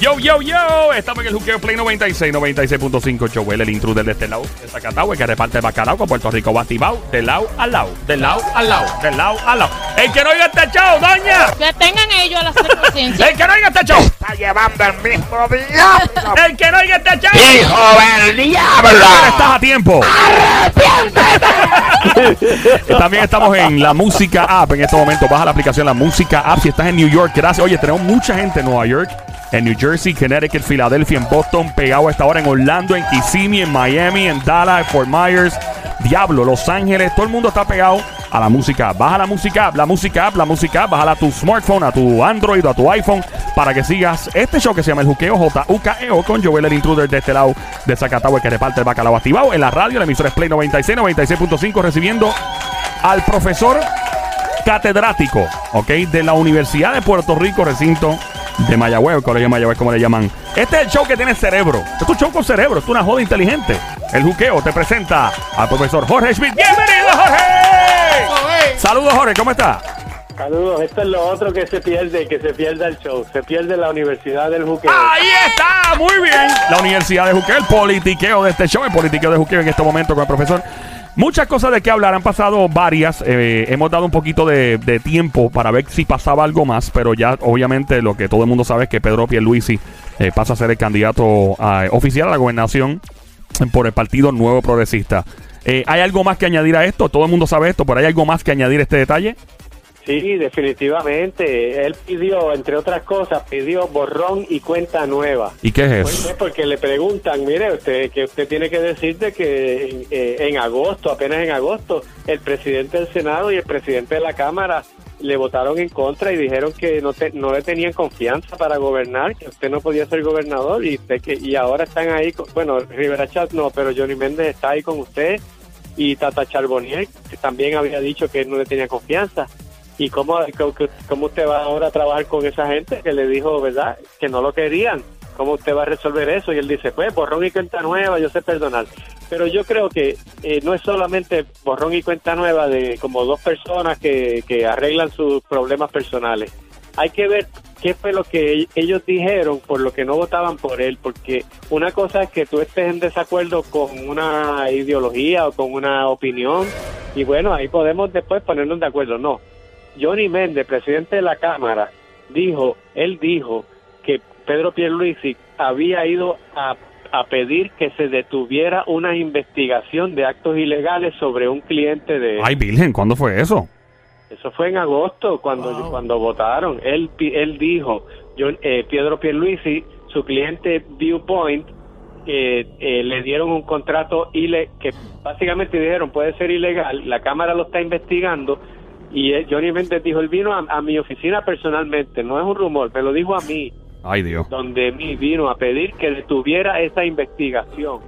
Yo, yo, yo. Estamos en el juqueo Play 96, 96.5. Joel, el intruder de este lado de Zacatau, el que reparte el bacalao con Puerto Rico batibao. De lado al lado, de lado al lado, de lado al lado. El que no oiga este show, doña. Que tengan ellos la conciencia. El que no oiga este show. Está llevando el mismo diablo. El que no oiga este show. ¡Hijo del diablo! Estás a tiempo. También estamos en la música app en este momento. Baja la aplicación La Música App si estás en New York. Gracias. Oye, tenemos mucha gente en Nueva York, en New Jersey, Connecticut, Filadelfia, en Boston, pegado a esta hora en Orlando, en Kissimmee, en Miami, en Dallas, en Fort Myers, Diablo, Los Ángeles. Todo el mundo está pegado a la música. Baja la música la música la música. Bájala a tu smartphone, a tu Android a tu iPhone para que sigas este show que se llama El Juqueo J-U-K-E-O con Joel el Intruder de este lado de Zacatau, el que reparte el bacalao activado en la radio. La emisora Play 96, 96.5 recibiendo al profesor catedrático, ¿ok? De la Universidad de Puerto Rico, recinto de Mayagüez, el colegio de Mayagüez, como le llaman. Este es el show que tiene cerebro. Es un show con cerebro, es una joda inteligente. El juqueo te presenta al profesor Jorge Schmidt. ¡Bienvenido, Jorge! Saludos, Jorge, ¿cómo está? Saludos, esto es lo otro que se pierde, que se pierde el show, se pierde la Universidad del Juqueo. Ahí está, muy bien. La Universidad de Juqueo, el politiqueo de este show, el politiqueo de Juqueo en este momento con el profesor. Muchas cosas de qué hablar, han pasado varias. eh, hemos dado un poquito de, tiempo para ver si pasaba algo más, pero ya obviamente lo que todo el mundo sabe es que Pedro Pierluisi eh, pasa a ser el candidato oficial a la gobernación por el Partido Nuevo Progresista. Eh, ¿Hay algo más que añadir a esto? Todo el mundo sabe esto, pero ¿hay algo más que añadir a este detalle? Sí, definitivamente. Él pidió, entre otras cosas, pidió borrón y cuenta nueva. ¿Y qué es Pues eso? es porque le preguntan, mire, usted que usted tiene que decirte que en, eh, en agosto, apenas en agosto, el presidente del Senado y el presidente de la Cámara le votaron en contra y dijeron que no, te- no le tenían confianza para gobernar, que usted no podía ser gobernador y usted que y ahora están ahí, con- bueno, Rivera Chat no, pero Johnny Méndez está ahí con usted y Tata Charbonnier que también había dicho que no le tenía confianza. ¿Y cómo, cómo, usted va ahora a trabajar con esa gente que le dijo, verdad, que no lo querían? ¿Cómo usted va a resolver eso? Y él dice, pues borrón y cuenta nueva, yo sé perdonar. Pero yo creo que eh, no es solamente borrón y cuenta nueva de como dos personas que, que arreglan sus problemas personales. Hay que ver qué fue lo que ellos dijeron por lo que no votaban por él, porque una cosa es que tú estés en desacuerdo con una ideología o con una opinión, y bueno, ahí podemos después ponernos de acuerdo. No, Johnny Méndez, presidente de la Cámara, dijo, él dijo que Pedro Pierluisi había ido a, a pedir que se detuviera una investigación de actos ilegales sobre un cliente de... Ay, Virgen, ¿cuándo fue eso? Eso fue en agosto cuando cuando votaron. Él él dijo, yo, eh, Pedro Pierluisi, su cliente Viewpoint, eh, eh, le dieron un contrato ile que básicamente dijeron puede ser ilegal. La cámara lo está investigando y eh, Johnny Méndez dijo él vino a, a mi oficina personalmente, no es un rumor, me lo dijo a mí, Ay, Dios. donde mí vino a pedir que detuviera esa investigación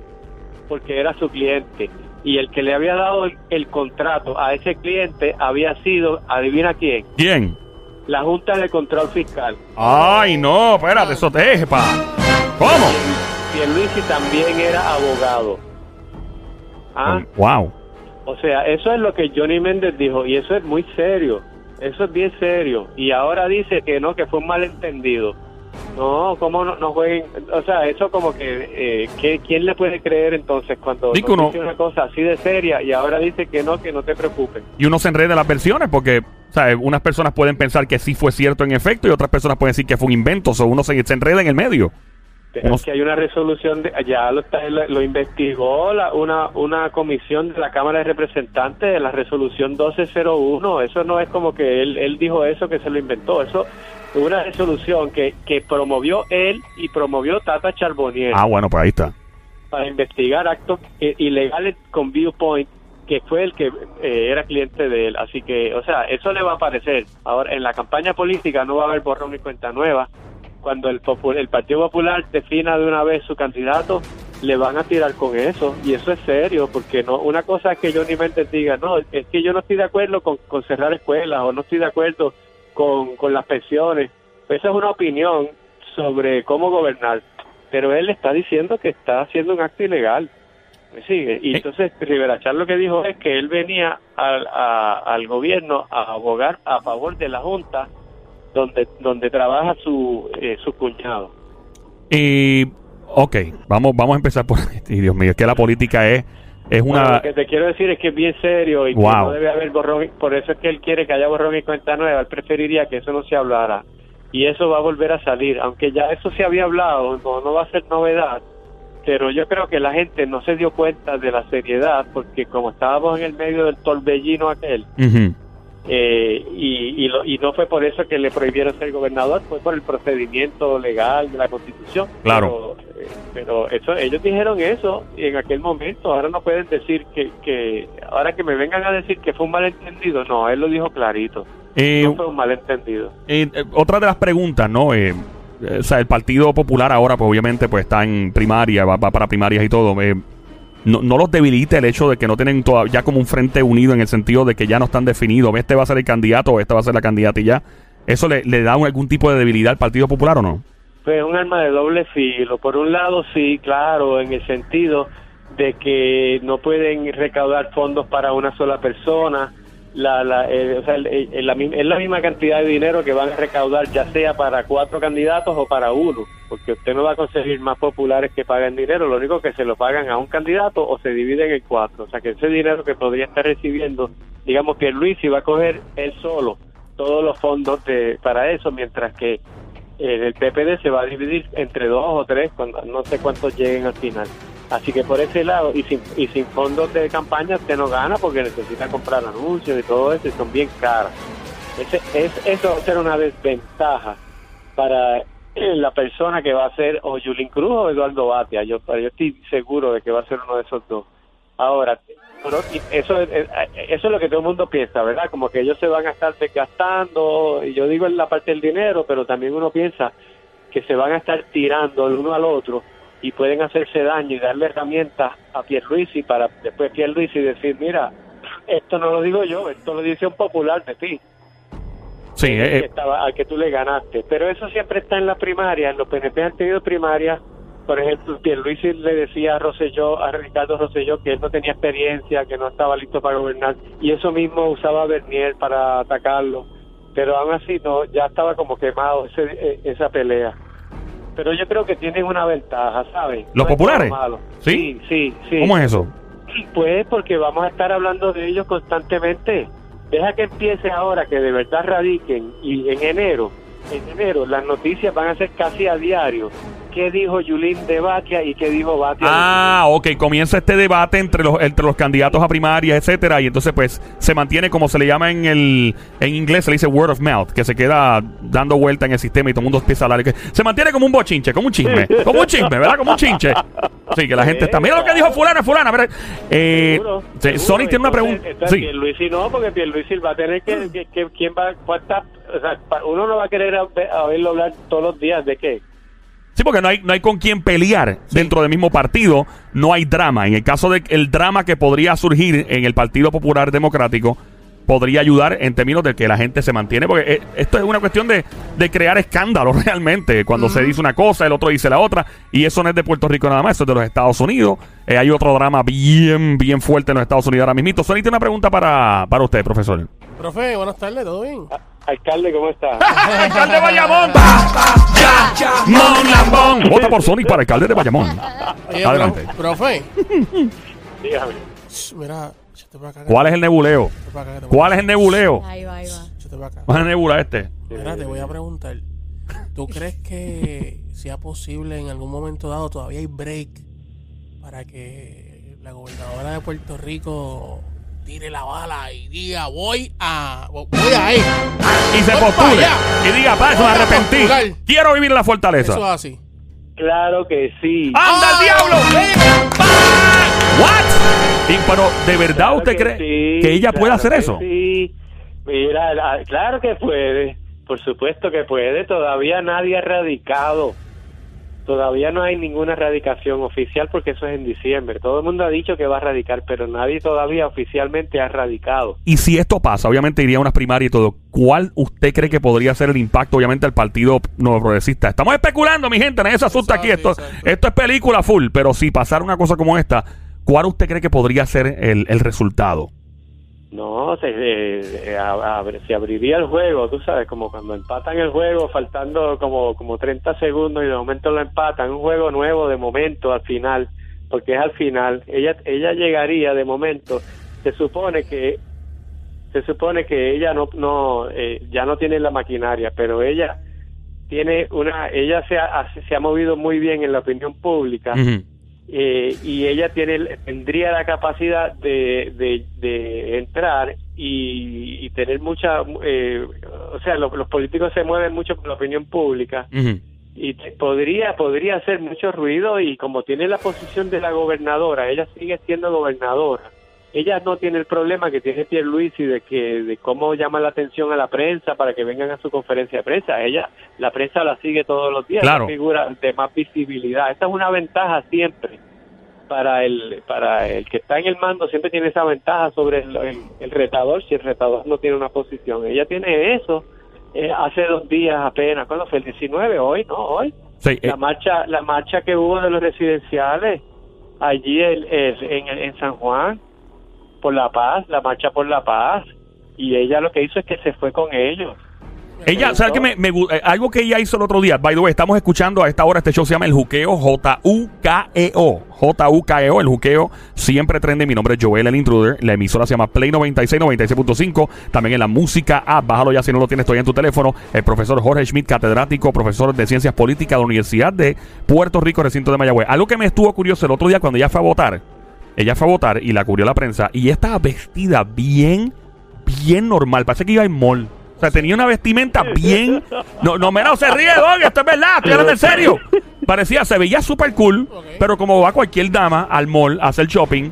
porque era su cliente y el que le había dado el, el contrato a ese cliente había sido, adivina quién, ¿Quién? la Junta de Control Fiscal. Ay, no, espérate, eso te es, pa. ¿Cómo? Pierluisi también era abogado. Ah, Wow. O sea, eso es lo que Johnny Méndez dijo y eso es muy serio. Eso es bien serio. Y ahora dice que no, que fue un malentendido. No, ¿cómo no, no jueguen? O sea, eso como que, eh, que ¿quién le puede creer entonces cuando no. dice una cosa así de seria y ahora dice que no, que no te preocupes? Y uno se enreda en las versiones porque, ¿sabes? Unas personas pueden pensar que sí fue cierto en efecto y otras personas pueden decir que fue un invento. O uno se, se enreda en el medio. Es que hay una resolución, de, ya lo, está, lo, lo investigó la, una, una comisión de la Cámara de Representantes de la resolución 1201. Eso no es como que él, él dijo eso, que se lo inventó. Eso es una resolución que, que promovió él y promovió Tata Charbonnier Ah, bueno, pues ahí está. para investigar actos eh, ilegales con Viewpoint, que fue el que eh, era cliente de él. Así que, o sea, eso le va a aparecer. Ahora, en la campaña política no va a haber borrón ni cuenta nueva. Cuando el, el Partido Popular defina de una vez su candidato, le van a tirar con eso. Y eso es serio, porque no una cosa es que Johnny Méndez diga, no, es que yo no estoy de acuerdo con, con cerrar escuelas o no estoy de acuerdo con, con las pensiones. Esa es una opinión sobre cómo gobernar. Pero él está diciendo que está haciendo un acto ilegal. ¿Me sigue? Y Eh. entonces Rivera Chat lo que dijo es que él venía al, a- al gobierno a abogar a favor de la Junta donde donde trabaja su, eh, su cuñado. Y, ok, vamos, vamos a empezar por... Y Dios mío, es que la política es, es Bueno, una... lo que te quiero decir es que es bien serio y que no debe haber borrón. Por eso es que él quiere que haya borrón y cuenta nueva. Él preferiría que eso no se hablara. Y eso va a volver a salir. Aunque ya eso se había hablado, no, no va a ser novedad. Pero yo creo que la gente no se dio cuenta de la seriedad porque como estábamos en el medio del torbellino aquel, Ujú. Eh, y, y, lo- y no fue por eso que le prohibieron ser gobernador, fue por el procedimiento legal de la Constitución. Claro. Pero, eh, pero eso, ellos dijeron eso en aquel momento. Ahora no pueden decir que, que, ahora que me vengan a decir que fue un malentendido. No, él lo dijo clarito. Eh, No fue un malentendido. Eh, eh, otra de las preguntas, ¿no? O sea, el Partido Popular ahora, pues obviamente, pues está en primaria, va, va para primarias y todo. No, no los debilita el hecho de que no tienen ya como un frente unido en el sentido de que ya no están definidos. Este va a ser el candidato o esta va a ser la candidata y ya. ¿Eso le, da un- algún tipo de debilidad al Partido Popular o no? Pues un arma de doble filo. Por un lado, sí, claro, en el sentido de que no pueden recaudar fondos para una sola persona. La, la, eh, o sea, el- es la misma cantidad de dinero que van a recaudar, ya sea para cuatro candidatos o para uno, porque usted no va a conseguir más populares que paguen dinero, lo único que se lo pagan a un candidato o se dividen en cuatro. O sea, que ese dinero que podría estar recibiendo, digamos que Luis va a coger él solo todos los fondos de, para eso, mientras que eh, el PPD se va a dividir entre dos o tres, cuando, no sé cuántos lleguen al final. Así que por ese lado, y sin, y sin fondos de campaña, usted no gana porque necesita comprar anuncios y todo eso, y son bien caras. Ese, es, eso va a ser una desventaja para eh, la persona que va a ser o Yulín Cruz o Eduardo Batia. Yo, yo estoy seguro de que va a ser uno de esos dos. Ahora, eso, es- eh, eso es lo que todo el mundo piensa, ¿verdad? Como que ellos se van a estar desgastando, y yo digo en la parte del dinero, pero también uno piensa que se van a estar tirando el uno al otro y pueden hacerse daño y darle herramientas a Pierluisi para después Pierluisi decir, mira, esto no lo digo yo, esto lo dice un popular de ti Sí, que eh, eh, estaba, al que tú le ganaste. Pero eso siempre está en la primaria. Los PNP han tenido primarias. Por ejemplo, Pierluisi le decía a Rosselló, a Ricardo Rosselló que él no tenía experiencia, que no estaba listo para gobernar. Y eso mismo usaba Bernier para atacarlo. Pero aún así no, ya estaba como quemado ese, eh, esa pelea. Pero yo creo que tienen una ventaja, ¿sabes? ¿Los No populares? ¿Sí? Sí, sí, sí. ¿cómo es eso? Pues porque vamos a estar hablando de ellos constantemente. Deja que empiece ahora, que de verdad radiquen y en enero, en enero las noticias van a ser casi a diario. ¿Qué dijo Yulín de Batia y qué dijo Batia? Ah, ok, comienza este debate entre los entre los candidatos a primarias, etcétera, y entonces pues se mantiene como se le llama en el en inglés se le dice word of mouth, que se queda dando vuelta en el sistema y todo el mundo empieza a hablar, que se mantiene como un bochinche, como un chisme, como un chisme, ¿verdad? Como un chinche. Sí, que la gente está, mira lo que dijo fulana, fulana, mira. Eh, Seguro, sí, seguro. Sony tiene una pregunta. entonces, Sí. Pierluisi no, porque Pierluisi va a tener que, que, que- quién va, cuántas, o sea, uno no va a querer a, a oírlo hablar todos los días de qué. Sí, porque no hay, no hay con quién pelear dentro del mismo partido, no hay drama. En el caso del el drama que podría surgir en el Partido Popular Democrático, podría ayudar en términos de que la gente se mantiene, porque eh, esto es una cuestión de, de crear escándalo realmente. Cuando se dice una cosa, el otro dice la otra, y eso no es de Puerto Rico nada más, eso es de los Estados Unidos. Eh, hay otro drama bien, bien fuerte en los Estados Unidos ahora mismo. Sony tiene una pregunta para, para usted, profesor. Profe, buenas tardes, ¿todo bien? A- Alcalde, ¿cómo está? ¡Alcalde de Bayamón! ¡Mon Lambón! Vota por Sonic para alcalde de Bayamón. Oye, Adelante. pro- profe, Dígame. shh, mira, échate para acá. ¿Cuál es el nebuleo? Te voy a- ¿Cuál es el nebuleo? Ahí va, ahí va. échate para acá. ¿Cuál es el nebula este? Mira, te voy a preguntar. ¿Tú crees que sea posible en algún momento dado todavía hay break para que la gobernadora de Puerto Rico tire la bala y diga voy a voy a ir? Y se Voy postule. Y diga, pa, eso me arrepentí. postular. Quiero vivir en la fortaleza. Eso es así. Claro que sí. ¡Anda el diablo! ¿What? Y, pero, ¿de verdad Claro usted que cree sí, que ella puede claro hacer que eso? Sí. Mira, la- claro que puede. Por supuesto que puede. Todavía nadie ha radicado. Todavía no hay ninguna radicación oficial porque eso es en diciembre. Todo el mundo ha dicho que va a radicar, pero nadie todavía oficialmente ha radicado. Y si esto pasa, obviamente iría a unas primarias y todo. ¿Cuál usted cree que podría ser el impacto, obviamente, al Partido Nuevo Progresista? Estamos especulando, mi gente, nadie se asusta aquí. Esto, exacto. esto es película full, pero si pasara una cosa como esta, ¿cuál usted cree que podría ser el, el resultado? No, se, eh, eh, se abriría el juego, tú sabes, como cuando empatan el juego faltando como, como 30 segundos y de momento lo empatan, un juego nuevo de momento al final, porque es al final, ella ella llegaría de momento, se supone que se supone que ella no no eh, ya no tiene la maquinaria, pero ella tiene una ella se ha, se ha movido muy bien en la opinión pública. Eh, y ella tiene tendría la capacidad de, de, de entrar y, y tener mucha eh, o sea lo- los políticos se mueven mucho por la opinión pública. Y te- podría podría hacer mucho ruido y como tiene la posición de la gobernadora ella sigue siendo gobernadora ella no tiene el problema que tiene Pierluisi de que de cómo llama la atención a la prensa para que vengan a su conferencia de prensa. Ella la prensa la sigue todos los días Claro. figura de más visibilidad. Esta es una ventaja siempre para el para el que está en el mando siempre tiene esa ventaja sobre el, el- el retador si el retador no tiene una posición. Ella tiene eso eh, hace dos días apenas ¿cuándo fue el 19 hoy no hoy. Sí, eh, la marcha la marcha que hubo de los residenciales allí el- en, en San Juan por la paz la marcha por la paz y ella lo que hizo es que se fue con ellos Ella, ¿sabes qué? Me, me eh, algo que ella hizo el otro día, by the way, estamos escuchando a esta hora, este show se llama El Juqueo, J-U-K-E-O. J-U-K-E-O, E El Juqueo, siempre trende. Mi nombre es Joel, el intruder. La emisora se llama Play 96, 96.5. También en la música app, bájalo ya si no lo tienes todavía en tu teléfono. El profesor Jorge Schmidt, catedrático, profesor de Ciencias Políticas de la Universidad de Puerto Rico, recinto de Mayagüez. Algo que me estuvo curioso el otro día cuando ella fue a votar. Ella fue a votar y la cubrió la prensa. Y ella estaba vestida bien, bien normal. Parece que iba en mall. O sea, tenía una vestimenta bien. No, no, mira, se ríe, Don, esto es verdad, estoy hablando en serio. Parecía, se veía súper cool, pero como va cualquier dama al mall a hacer shopping,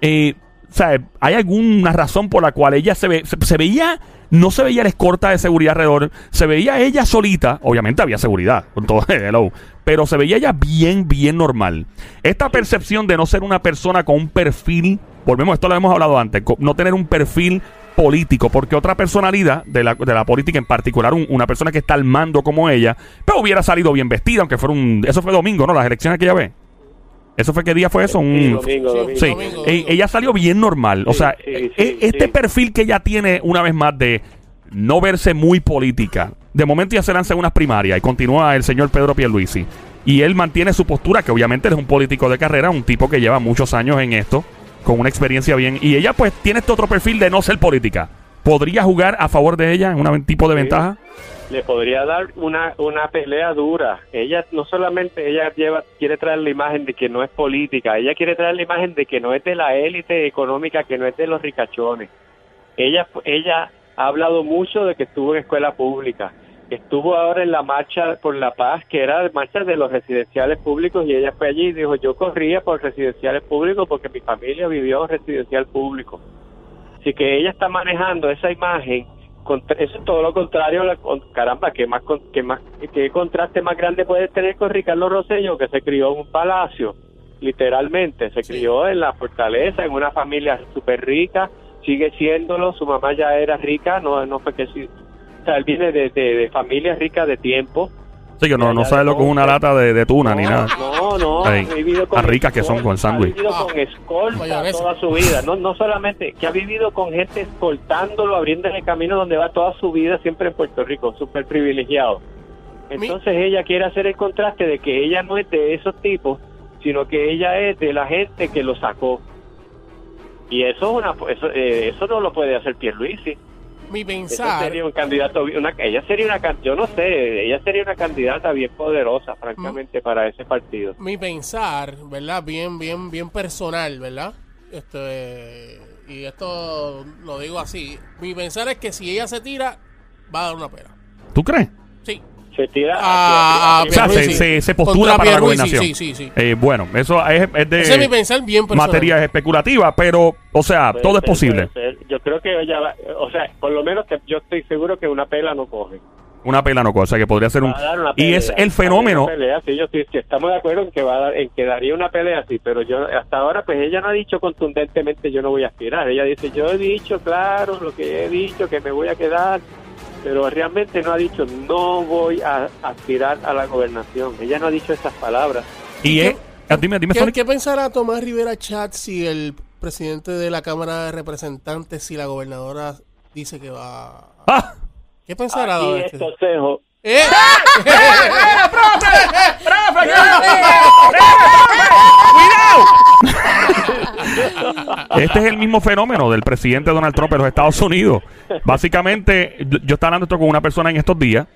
eh, sea, hay alguna razón por la cual ella se, ve, se, veía, no se veía la escorta de seguridad alrededor, se veía ella solita, obviamente había seguridad, con todo, hello, pero se veía ella bien, bien normal. Esta percepción de no ser una persona con un perfil, volvemos, esto lo hemos hablado antes, no tener un perfil político, porque otra personalidad de la, de la política, en particular un- una persona que está al mando como ella, pero hubiera salido bien vestida, aunque fuera un... Eso fue domingo, ¿no? Las elecciones que ella ve. ¿Eso fue qué día fue eso? Sí, Un, domingo, Sí, domingo. Sí, Domingo, e- domingo. ella salió bien normal. o sea, sí, e- sí, este sí. perfil que ella tiene, una vez más, de no verse muy política. De momento ya se lanza unas primarias y continúa el señor Pedro Pierluisi. Y él mantiene su postura, que obviamente es un político de carrera, un tipo que lleva muchos años en esto, con una experiencia bien. Y ella, pues, tiene este otro perfil de no ser política. ¿Podría jugar a favor de ella en un tipo de Sí. ventaja? Le podría dar una una pelea dura. Ella no solamente ella lleva quiere traer la imagen de que no es política, ella quiere traer la imagen de que no es de la élite económica, que no es de los ricachones. Ella ella ha hablado mucho de que estuvo en escuela pública. Estuvo ahora en la marcha por la paz, que era marcha de los residenciales públicos, y ella fue allí y dijo, yo corría por residenciales públicos porque mi familia vivió en residencial público. Así que ella está manejando esa imagen. Eso es todo lo contrario. la- caramba, ¿qué, más, qué, más, ¿qué contraste más grande puedes tener con Ricardo Rosello, que se crió en un palacio? Literalmente, se Sí. crió en la fortaleza, en una familia súper rica, sigue siéndolo. Su mamá ya era rica, no, no fue que sí. O sea, él viene de, de, de familia rica de tiempo. Sí, que no, no sabe lo que es una lata de, de tuna ni nada. No, no, ha vivido con ricas que son con sándwich. Ha vivido con escolta toda su vida. No, no solamente que ha vivido con gente escoltándolo, abriéndole camino donde va toda su vida, siempre en Puerto Rico, súper privilegiado. Entonces ella quiere hacer el contraste de que ella no es de esos tipos, sino que ella es de la gente que lo sacó. Y eso es una, eso, eh, eso no lo puede hacer Pierluisi. Mi Eso pensar, sería un candidato, una, ella sería una, yo no sé, ella sería una candidata bien poderosa, francamente, para ese partido. mi pensar, ¿verdad? Bien, bien, bien personal, ¿verdad? Este, y esto lo digo así. Mi pensar es que si ella se tira, va a dar una pena. ¿Tú crees? Se tira Ah, hacia- O sea, hacia- se, se, se postula Contra para la gobernación. sí, sí, sí. Eh, bueno, eso es, es de es mi pensar bien materias especulativas, pero, o sea, puede todo es ser, posible. puede ser. Yo creo que ella va, o sea, por lo menos que yo estoy seguro que una pela no coge. Una pela no cosa, que podría ser un... A una Y pelea, es a el fenómeno... pelea, sí, yo estoy- sí, estamos de acuerdo en que va a dar, en que daría una pelea, sí, pero yo hasta ahora pues ella no ha dicho contundentemente yo no voy a aspirar. Ella dice yo he dicho claro lo que he dicho que me voy a quedar, pero realmente no ha dicho no voy a aspirar a la gobernación. Ella no ha dicho esas palabras. Y es... ah, Dime, dime, ¿Qué, pensará Tomás Rivera Chat si el presidente de la Cámara de Representantes si la gobernadora dice que va... ¡Ah! ¿Qué pensará? Aquí es este? consejo. ¡Eh! Este es el mismo fenómeno del presidente Donald Trump en los Estados Unidos. Básicamente, yo- yo estaba hablando esto con una persona en estos días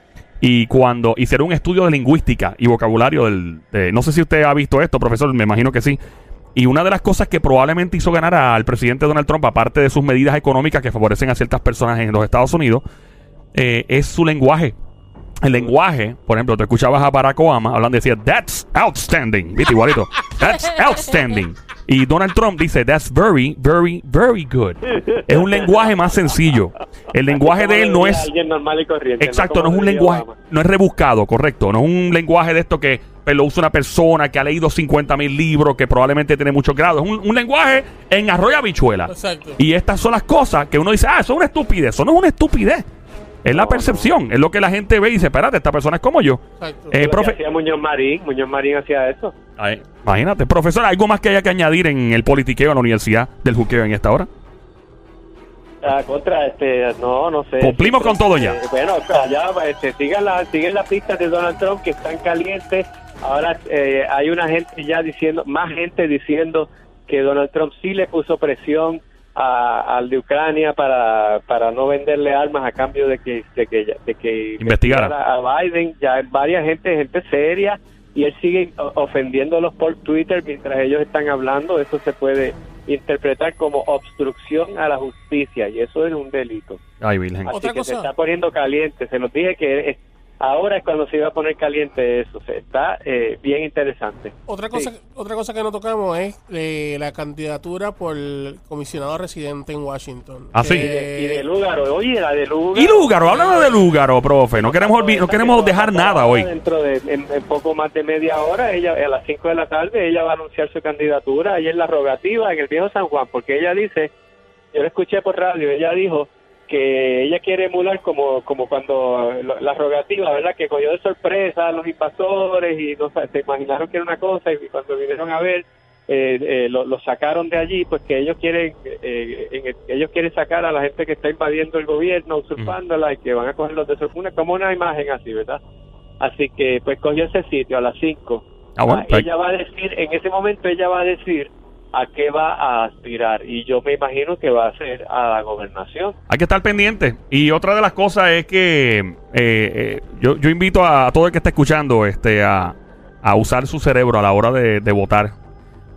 y cuando hicieron un estudio de lingüística y vocabulario del... de- no sé si usted ha visto esto, profesor, me imagino que sí. Y una de las cosas que probablemente hizo ganar al presidente Donald Trump, aparte de sus medidas económicas que favorecen a ciertas personas en los Estados Unidos, eh, es su lenguaje. El lenguaje, por ejemplo, te escuchabas a Barack Obama hablando y decía, that's outstanding. ¿Viste? Igualito. That's outstanding. Y Donald Trump dice, that's very, very, very good. Es un lenguaje más sencillo. El lenguaje de él no es... Alguien normal y corriente. Exacto, no es un lenguaje, Obama. no es rebuscado, correcto. No es un lenguaje de esto que pues, lo usa una persona que ha leído 50 mil libros, que probablemente tiene muchos grados. Es un, un lenguaje en arroyo habichuela. Exacto. Y estas son las cosas que uno dice, ah, eso es una estupidez. Eso no es una estupidez. Es la percepción, es lo que la gente ve y dice, espérate, esta persona es como yo. Exacto. Eh, profe- hacía Muñoz Marín, Muñoz Marín hacía eso. Ay, imagínate, profesor, ¿algo más que haya que añadir en el politiqueo en la Universidad del Juqueo en esta hora? Ah, contra, este, no, no sé. Cumplimos con todo ya. Eh, bueno, allá, este, sigan, la, siguen las pistas de Donald Trump que están calientes. Ahora eh, hay una gente ya diciendo, más gente diciendo que Donald Trump sí le puso presión a- al de Ucrania para, para no venderle armas a cambio de que de que, de que Investigara. a Biden. Ya hay varias gente, gente seria, y él sigue ofendiéndolos por Twitter mientras ellos están hablando. Eso se puede interpretar como obstrucción a la justicia y eso es un delito. Ay, Virgen. Así Otra que cosa. se está poniendo caliente. Se los dije que es- ahora es cuando se iba a poner caliente eso. Se está eh, bien interesante. Otra cosa, Sí. otra cosa que no tocamos es eh, la candidatura por comisionado residente en Washington. Ah, sí. Y de, y de Lúgaro, oye, la de Lúgaro. Y Lúgaro, háblanos de Lúgaro, profe. No queremos, no queremos dejar nada hoy. Dentro de en, en poco más de media hora, ella a las 5 de la tarde, ella va a anunciar su candidatura ahí en la rogativa en el viejo San Juan, porque ella dice, yo lo escuché por radio, ella dijo que ella quiere emular como como cuando lo- la rogativa, ¿verdad? Que cogió de sorpresa a los invasores y no se imaginaron que era una cosa y cuando vinieron a ver eh, eh, lo, lo sacaron de allí, pues que ellos quieren eh, en el- ellos quieren sacar a la gente que está invadiendo el gobierno, usurpándola y que van a cogerlos de sorpresa, como una imagen así, ¿verdad? Así que pues cogió ese sitio a las 5. Ah, bueno, pues- ella va a decir, en ese momento ella va a decir a qué va a aspirar y yo me imagino que va a ser a la gobernación. Hay que estar pendiente. Y otra de las cosas es que eh, eh, yo, yo invito a, todo el que está escuchando este, a, a usar su cerebro a la hora de, de votar.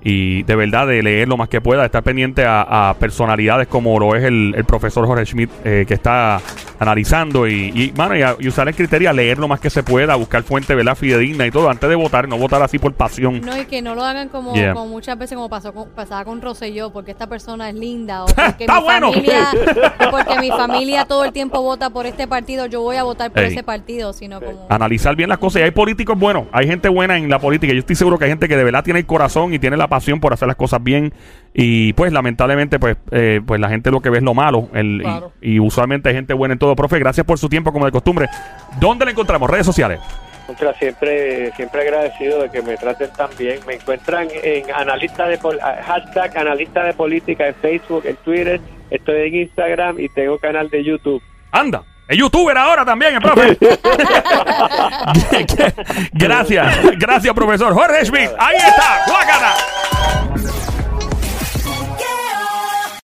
Y de verdad de leer lo más que pueda, estar pendiente a, a personalidades como lo es el, el profesor Jorge Schmidt, eh, que está analizando y, y, mano, y, a- y usar el criterio a leer lo más que se pueda, buscar fuente ¿verdad? fidedigna y todo, antes de votar, no votar así por pasión. No, y que no lo hagan como, Yeah. como muchas veces como pasó con, pasaba con Rosselló, porque esta persona es linda, o porque Está mi bueno. familia, porque mi familia todo el tiempo vota por este partido, yo voy a votar por Ey. ese partido, sino como analizar bien las cosas. Y hay políticos buenos, hay gente buena en la política. Yo estoy seguro que hay gente que de verdad tiene el corazón y tiene la pasión por hacer las cosas bien. Y pues, lamentablemente, pues, eh, pues la gente lo que ve es lo malo. El, y- Claro. y, usualmente hay gente buena en todo. Profe, gracias por su tiempo, como de costumbre. ¿Dónde le encontramos? Redes sociales. Contra siempre siempre agradecido de que me traten tan bien. Me encuentran en analista de pol- ah, hashtag analista de política en Facebook, en Twitter, estoy en Instagram y tengo canal de YouTube. Anda. Es youtuber ahora también, el profe. gracias, gracias, profesor. Jorge Schmidt, ahí está, guácala.